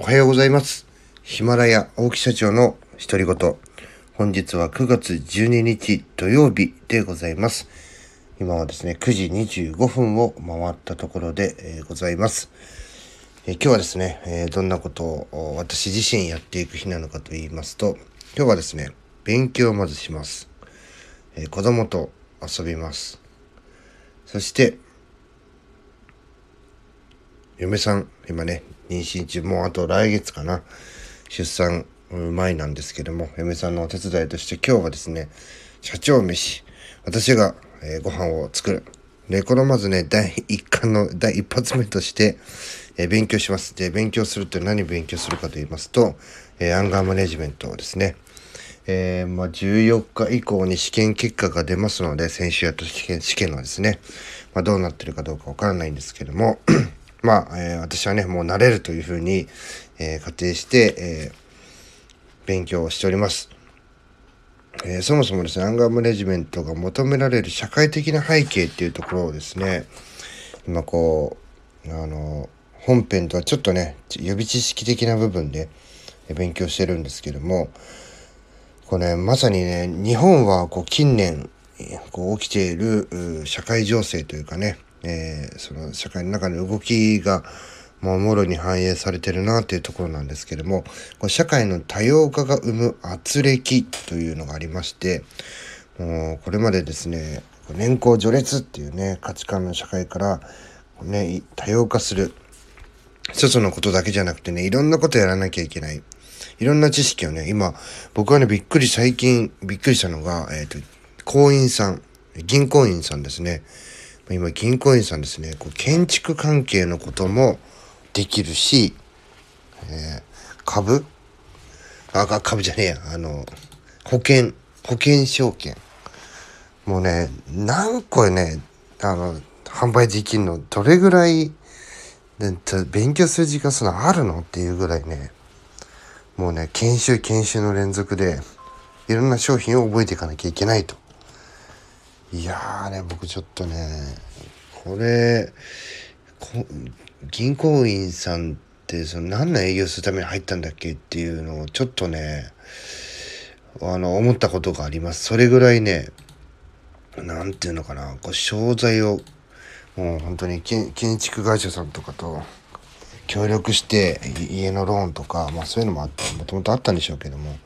おはようございます。ヒマラヤ大木社長の独り言。本日は9月12日土曜日でございます。今はですね、9時25分を回ったところで、えございます。え今日はですね、えどんなことを私自身やっていく日なのかと言いますと、今日はですね、勉強をまずします。子供と遊びます。そして、嫁さん、今ね、妊娠中、もうあと来月かな、出産前なんですけども、嫁さんのお手伝いとして今日はですね、社長飯、私が、えーご飯を作る。で、このまずね、第一巻の第一発目として、えー勉強します。で、勉強するって何勉強するかと言いますと、えーアンガーマネジメントですね。えーまあ、14日以降に試験結果が出ますので、先週やった試験試験のですね、まあ、どうなってるかどうかわからないんですけども、まあ、えー私はね、もう慣れるというふうに、えー仮定して、えー勉強をしております。えーそもそもですね、アンガーマネジメントが求められる社会的な背景っていうところをですね、今こう、あの、本編とはちょっとね、予備知識的な部分で勉強してるんですけども、これね、まさにね、日本はこう近年、こう起きている社会情勢というかね、えーその社会の中の動きが、もうもろに反映されてるなというところなんですけれども、これ社会の多様化が生む圧力というのがありまして、もうこれまでですね、年功序列っていうね、価値観の社会から、ね、多様化する。一つのことだけじゃなくてね、いろんなことやらなきゃいけない。いろんな知識をね、今、僕はね、びっくり、最近、びっくりしたのが、えっ、と、行員さん、銀行員さんですね。今、銀行員さんですね、こう建築関係のこともできるし、えー株？あ、株じゃねえや、あの、保険、保険証券。もうね、何個ね、あの、販売できるの、どれぐらい、勉強する時間そのあるの？っていうぐらいね、もうね、研修研修の連続で、いろんな商品を覚えていかなきゃいけないと。いやーね、僕ちょっとね、これ、銀行員さんってその何の営業するために入ったんだっけっていうのをちょっとね、あの、思ったことがあります。それぐらいね、なんていうのかな、こう商材を、もう本当に建築会社さんとかと協力して家のローンとか、まあそういうのもあった、もともとあったんでしょうけども、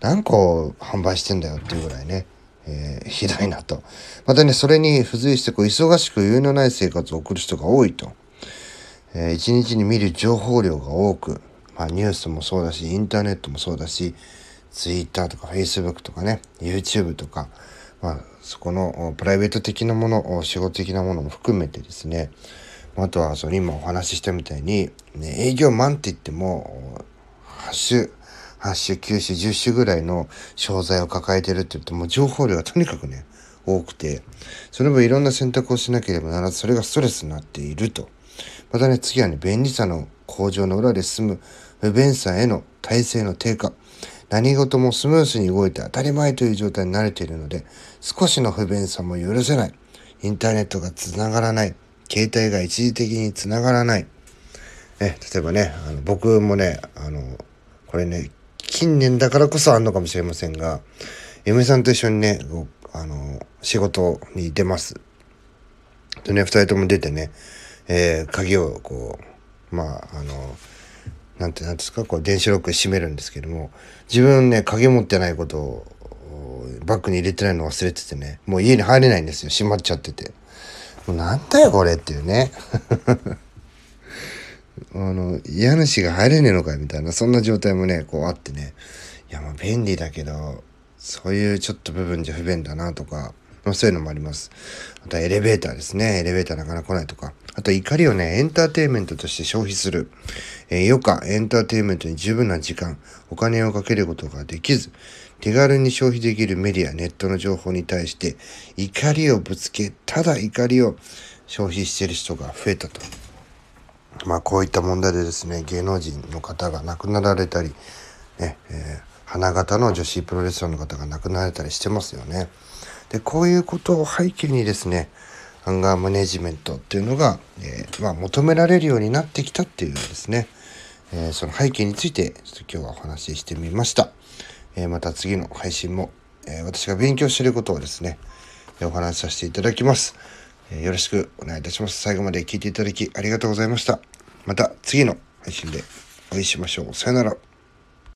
何個販売してんだよっていうぐらいね、えーひどいなと。またね、それに付随してこう忙しく余裕のない生活を送る人が多いと。えー一日に見る情報量が多く、まあ、ニュースもそうだしインターネットもそうだしツイッターとかフェイスブックとかね YouTube とか、まあ、そこのプライベート的なもの仕事的なものも含めてですねあとはその今お話ししたみたいに、ね、営業マンって言ってもお8種8種9種10種ぐらいの商材を抱えてるって言ってもう情報量がとにかくね多くてその分いろんな選択をしなければならずそれがストレスになっていると。またね、次はね、便利さの向上の裏で進む不便さへの体制の低下。何事もスムースに動いて当たり前という状態に慣れているので、少しの不便さも許せない。インターネットがつながらない。携帯が一時的につながらない。え、例えばね、あの僕もね、あの、これね、近年だからこそあんのかもしれませんが、嫁さんと一緒にね、あの、仕事に出ます。でね、二人とも出てね、えー鍵をこう、まあ、あの、なんて、なんですか、こう、電子ロック閉めるんですけども、自分ね、鍵持ってないことを、バッグに入れてないの忘れててね、もう家に入れないんですよ。閉まっちゃってて。もうなんだよ、これっていうね。あの、家主が入れねえのかよ、みたいな、そんな状態もね、こうあってね。いや、まあ便利だけど、そういうちょっと部分じゃ不便だなとか、まあ、そういうのもあります。あとはエレベーターですね。エレベーターなかなか来ないとか。あと怒りをね、エンターテインメントとして消費する。えー、余暇、エンターテインメントに十分な時間、お金をかけることができず、手軽に消費できるメディア、ネットの情報に対して怒りをぶつけ、ただ怒りを消費している人が増えたと。まあ、こういった問題でですね芸能人の方が亡くなられたり、ねえー、花形の女子プロレスラーの方が亡くなられたりしてますよね。でこういうことを背景にですねアンガーマネジメントっていうのが、えー、まあ、求められるようになってきたっていうですね、えー、その背景についてちょっと今日はお話ししてみました。えまた次の配信も、え私が勉強していることをですね、お話しさせていただきます。よろしくお願いいたします。最後まで聞いていただきありがとうございました。また次の配信でお会いしましょう。さよなら。